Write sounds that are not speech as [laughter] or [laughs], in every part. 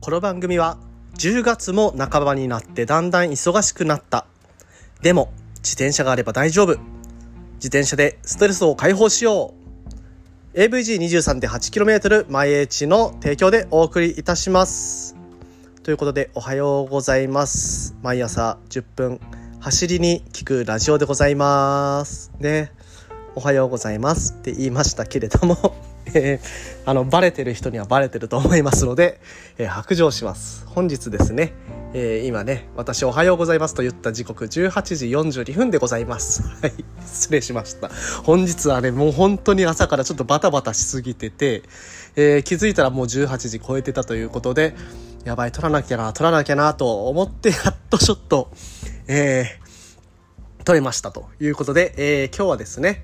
この番組は10月も半ばになってだんだん忙しくなった。でも自転車があれば大丈夫。自転車でストレスを解放しよう。AVG23.8km 前エ地の提供でお送りいたします。ということでおはようございます。毎朝10分走りに聞くラジオでございます。ね。おはようございますって言いましたけれども、えーあのバレてる人にはバレてると思いますので、えー白状します。本日ですね、えー今ね私おはようございますと言った時刻18時42分でございます。[laughs] はい失礼しました。本日はねもう本当に朝からちょっとバタバタしすぎてて、え気づいたらもう18時超えてたということでやばい取らなきゃな取らなきゃなと思ってやっとちょっとえー取れましたということで、え今日はですね、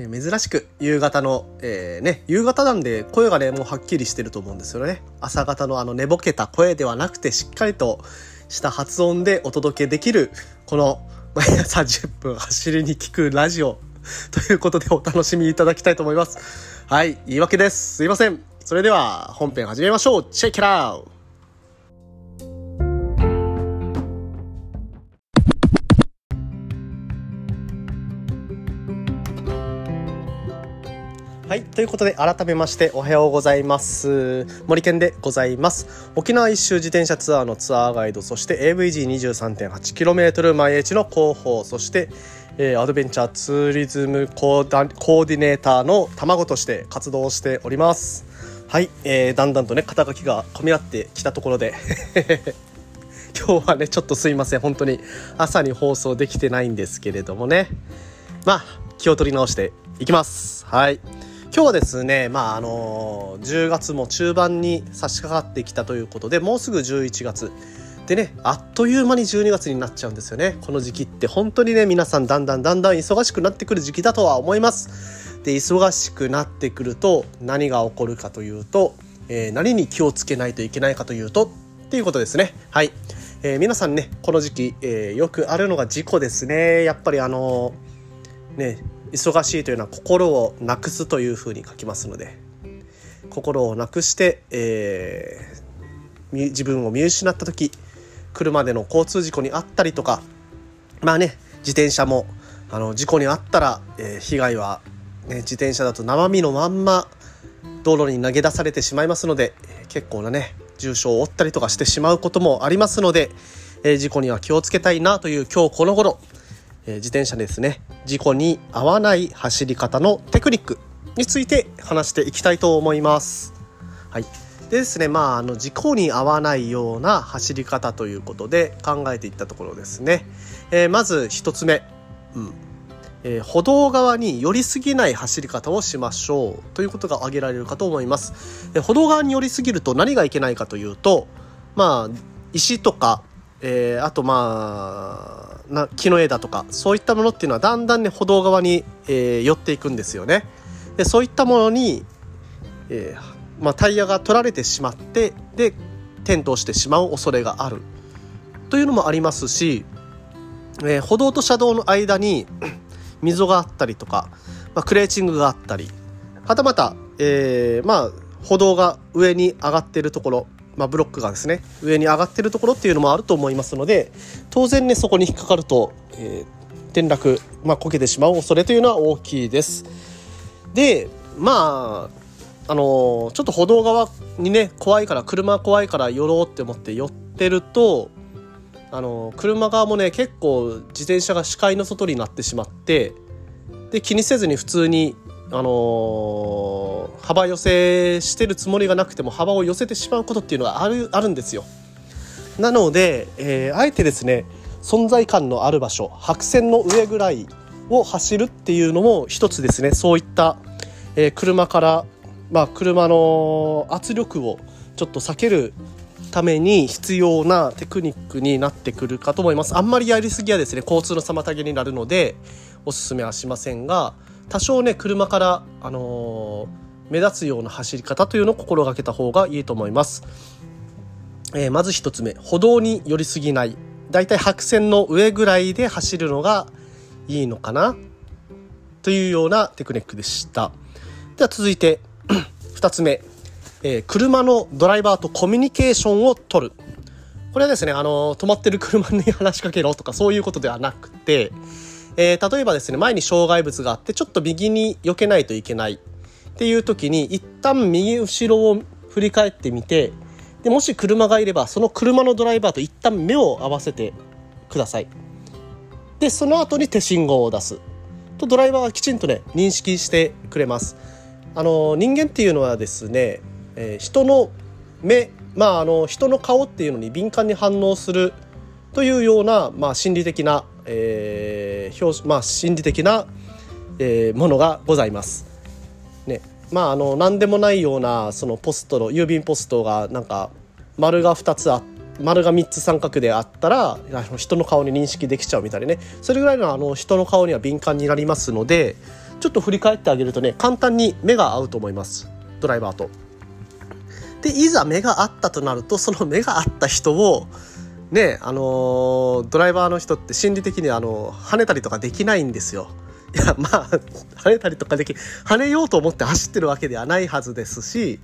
えー珍しく夕方の、えーね、夕方なんで声がね、もうはっきりしてると思うんですよね。朝方のあの寝ぼけた声ではなくて、しっかりとした発音でお届けできる、この毎朝10分走りに聞くラジオ [laughs] ということでお楽しみいただきたいと思います。はい、言い訳です。すいません。それでは本編始めましょう。チェックラウはい。ということで、改めましておはようございます。森健でございます。沖縄一周自転車ツアーのツアーガイド、そして AVG23.8km 毎日の広報、そして、えーアドベンチャーツーリズムコーコーディネーターの卵として活動しております。はい。えーだんだんとね、肩書きが込み合ってきたところで、[laughs] 今日はね、ちょっとすいません。本当に朝に放送できてないんですけれどもね。まあ、気を取り直していきます。はい。今日はですね、まあ、あの10月も中盤に差し掛かってきたということで、もうすぐ11月。でね、あっという間に12月になっちゃうんですよね。この時期って本当にね、皆さんだんだんだんだん忙しくなってくる時期だとは思います。で、忙しくなってくると何が起こるかというと、えー何に気をつけないといけないかというと、っていうことですね。はい。えー皆さんね、この時期、えーよくあるのが事故ですね。やっぱりあのね、忙しいというのは心をなくすというふうに書きますので心をなくして、えー自分を見失った時車での交通事故にあったりとかまあね自転車もあの事故にあったら、えー被害は、ね、自転車だと生身のまんま道路に投げ出されてしまいますので結構なね重傷を負ったりとかしてしまうこともありますので、えー事故には気をつけたいなという今日この頃えー自転車ですね。事故に合わない走り方のテクニックについて話していきたいと思います。はい、でですねまああの事故に合わないような走り方ということで考えていったところですね、えーまず一つ目、うん。えー歩道側に寄りすぎない走り方をしましょう。ということが挙げられるかと思います。で歩道側に寄りすぎると何がいけないかというとまあ石とかえーあとまあな木の枝とかそういったものっていうのはだんだんね歩道側に、えー寄っていくんですよね。でそういったものに、えーまあ、タイヤが取られてしまってで転倒してしまう恐れがあるというのもありますし、えー歩道と車道の間に [clears throat] 溝があったりとか、まあ、クレーチングがあったりはたまた、えーまあ、歩道が上に上がっているところ、まあ、ブロックがですね上に上がってるところっていうのもあると思いますので当然ねそこに引っかかると、えー転落、まあ、こけてしまう恐れというのは大きいです。でまああのちょっと歩道側にね怖いから車怖いから寄ろうって思って寄ってるとあの車側もね結構自転車が視界の外になってしまってで気にせずに普通にあのー幅寄せしてるつもりがなくても幅を寄せてしまうことっていうのがあるあるんですよ。なので、えーあえてですね存在感のある場所白線の上ぐらいを走るっていうのも一つですね。そういった、えー車から、まあ、車の圧力をちょっと避けるために必要なテクニックになってくるかと思います。あんまりやりすぎはですね交通の妨げになるのでおすすめはしませんが多少ね車から、あのー目立つような走り方というのを心がけた方がいいと思います。えーまず一つ目歩道に寄りすぎないだいたい白線の上ぐらいで走るのがいいのかな？というようなテクニックでしたでは続いて [clears throat] 2つ目えー、車のドライバーとコミュニケーションを取る。これはですね、あの、止まってる車に話しかけろとかそういうことではなくて、えー、例えばですね、前に障害物があって、ちょっと右に避けないといけないっていう時に、一旦右後ろを振り返ってみて、で、もし車がいれば、その車のドライバーと一旦目を合わせてください。で、その後に手信号を出す。と、ドライバーはきちんとね、認識してくれます。あの、人間っていうのはですね、えー、人の目まあ、あの人の顔っていうのに敏感に反応するというような、まあ、心理的な、えー表まあ、心理的な、えー、ものがございます。ねまあ、あの何でもないようなそのポストの郵便ポストがなんか丸が2つあ丸が3つ三角であったら人の顔に認識できちゃうみたいなねそれぐらいのあの人の顔には敏感になりますのでちょっと振り返ってあげるとね簡単に目が合うと思いますドライバーと。でいざ目が合ったとなるとその目が合った人をねあの、ドライバーの人って心理的にあの跳ねたりとかできないんですよ。いやまあ跳ねたりとかでき跳ねようと思って走ってるわけではないはずですし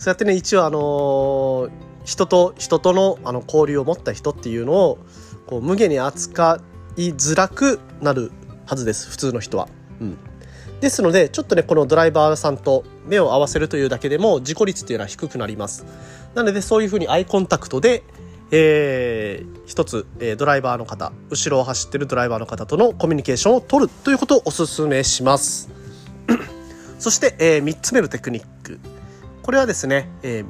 そうやってね一応あの、人と人とのあの交流を持った人っていうのをこう無下に扱いづらくなるはずです普通の人は。うんですのでちょっとねこのドライバーさんと目を合わせるというだけでも事故率っていうのは低くなりますなのでそういうふうにアイコンタクトでえー、一つ、えー、ドライバーの方後ろを走ってるドライバーの方とのコミュニケーションを取るということをお勧めします。[clears throat] そして、えー、3つ目のテクニック。これはですね、えー、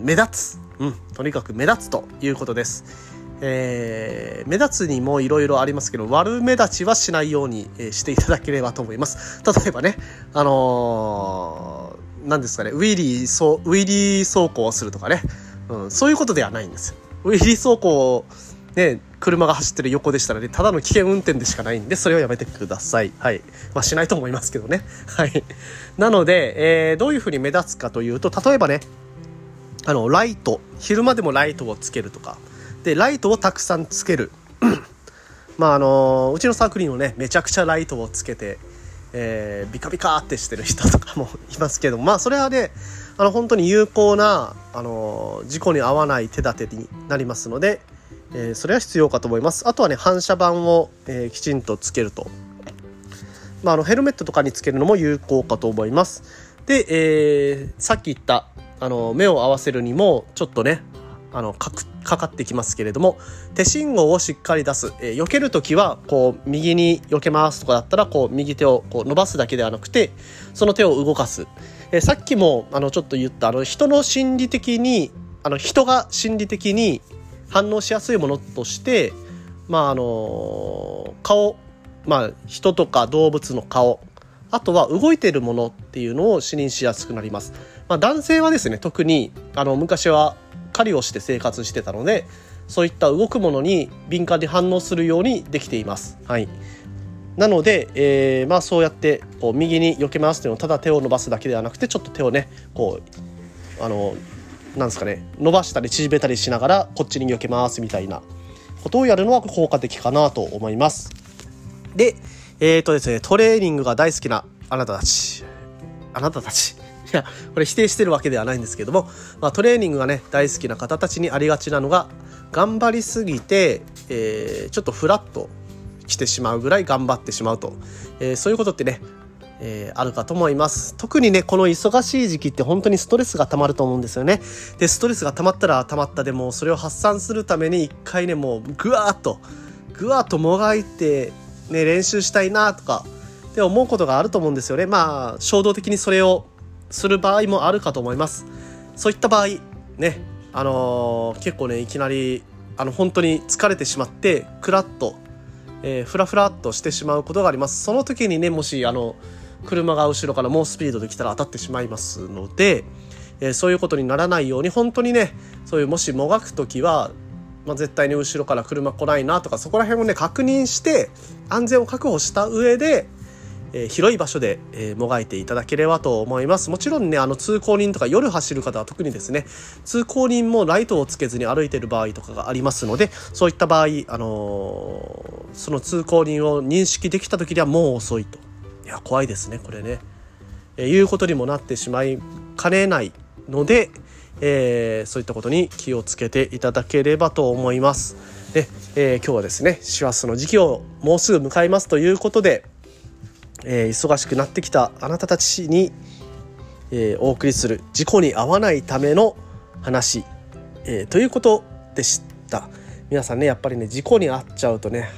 目立つ、うん、とにかく目立つということです。えー、目立つにもいろいろありますけど、悪目立ちはしないように、えしていただければと思います。例えばね、あのー、何ですかね、ウィリー、そう、ウィリー走行をするとかね、うん、そういうことではないんです。よ。ウィリー走行、ね、車が走ってる横でしたらね、ただの危険運転でしかないんで、それはやめてください。はい。まあ、しないと思いますけどね。はい。なので、えー、どういうふうに目立つかというと、例えばね、あの、ライト、昼間でもライトをつけるとか、でライトをたくさんつける [clears throat] まああのうちのサークルにもねめちゃくちゃライトをつけて、えー、ビカビカってしてる人とかもいますけどまあそれはねあの本当に有効な、あの事故に遭わない手立てになりますので、えー、それは必要かと思います。あとはね反射板を、えー、きちんとつけると、まあ、あのヘルメットとかにつけるのも有効かと思います。で、え、さっき言ったあの目を合わせるにもちょっとねあのかかかってきますけれども手信号をしっかり出す、えー、避ける時はこう右に避けますとかだったらこう右手をこう伸ばすだけではなくてその手を動かす、えー、さっきもあのちょっと言ったあの人の心理的にあの人が心理的に反応しやすいものとしてまああの顔まあ人とか動物の顔あとは動いているものっていうのを視認しやすくなります。まあ、男性はですね特にあの昔は狩りをして生活してたのでそういった動くものに敏感に反応するようにできています。はい、なので、えー、まあ、そうやってこう右に避けますというのをただ手を伸ばすだけではなくてちょっと手をねこうあのなんですかね伸ばしたり縮めたりしながらこっちに避けますみたいなことをやるのは効果的かなと思います。で、え、ー、とですね、トレーニングが大好きなあなたたち、あなたたち、や、これ否定してるわけではないんですけども、まあ、トレーニングがね、大好きな方たちにありがちなのが、頑張りすぎて、えー、ちょっとフラッと来てしまうぐらい頑張ってしまうと、えー、そういうことってね、えー、あるかと思います。特にね、この忙しい時期って本当にストレスが溜まると思うんですよね。で、ストレスが溜まったら溜まったでも、それを発散するために一回ね、もうぐわーっと、ぐわーっともがいて、ね、練習したいなとか、って思うことがあると思うんですよね。まあ、衝動的にそれをする場合もあるかと思います。そういった場合、ね、あのー、結構ね、いきなり、あの、本当に疲れてしまって、クラッと、えー、フラフラっとしてしまうことがあります。その時にね、もし、あの、車が後ろから猛スピードで来たら当たってしまいますので、えー、そういうことにならないように、本当にね、そういうもしもがく時は、まあ、絶対に後ろから車来ないなとか、そこら辺をね、確認して、安全を確保した上で、えー、広い場所で、えー、もがいていただければと思います。もちろんね、あの通行人とか夜走る方は特にですね、通行人もライトをつけずに歩いてる場合とかがありますので、そういった場合、あのー、その通行人を認識できた時にはもう遅いと。いや、怖いですね、これね。えー、いうことにもなってしまいかねないので、えー、そういったことに気をつけていただければと思います。で、えー、今日はですね師走の時期をもうすぐ迎えますということで、えー、忙しくなってきたあなたたちに、えー、お送りする事故に遭わないための話、えー、ということでした。皆さんねやっぱりね事故に遭っちゃうとね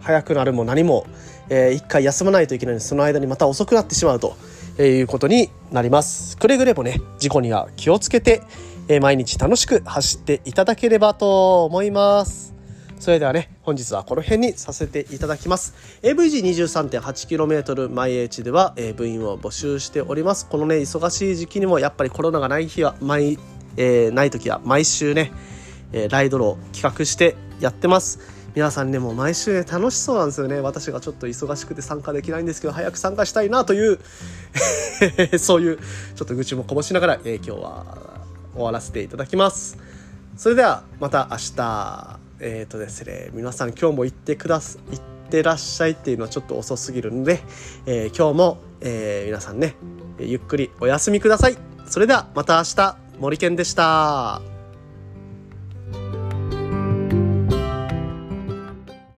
早くなるも何も、えー、一回休まないといけないのでその間にまた遅くなってしまうとえいうことになります。くれぐれもね事故には気をつけて、えー、毎日楽しく走っていただければと思います。それではね本日はこの辺にさせていただきます。AVG23.8km 毎 H では、えー、部員を募集しております。このね忙しい時期にもやっぱりコロナがない日は毎、えー、ない時は毎週ね、えー、ライドロー企画してやってます。皆さんねもう毎週ね楽しそうなんですよね。私がちょっと忙しくて参加できないんですけど早く参加したいなという [laughs] そういうちょっと愚痴もこぼしながら、えー、今日は終わらせていただきます。それではまた明日。えっ、ー、とですね皆さん今日も行ってくだす行ってらっしゃいっていうのはちょっと遅すぎるので、えー、今日も、えー、皆さんねゆっくりお休みくださいそれではまた明日森健でした。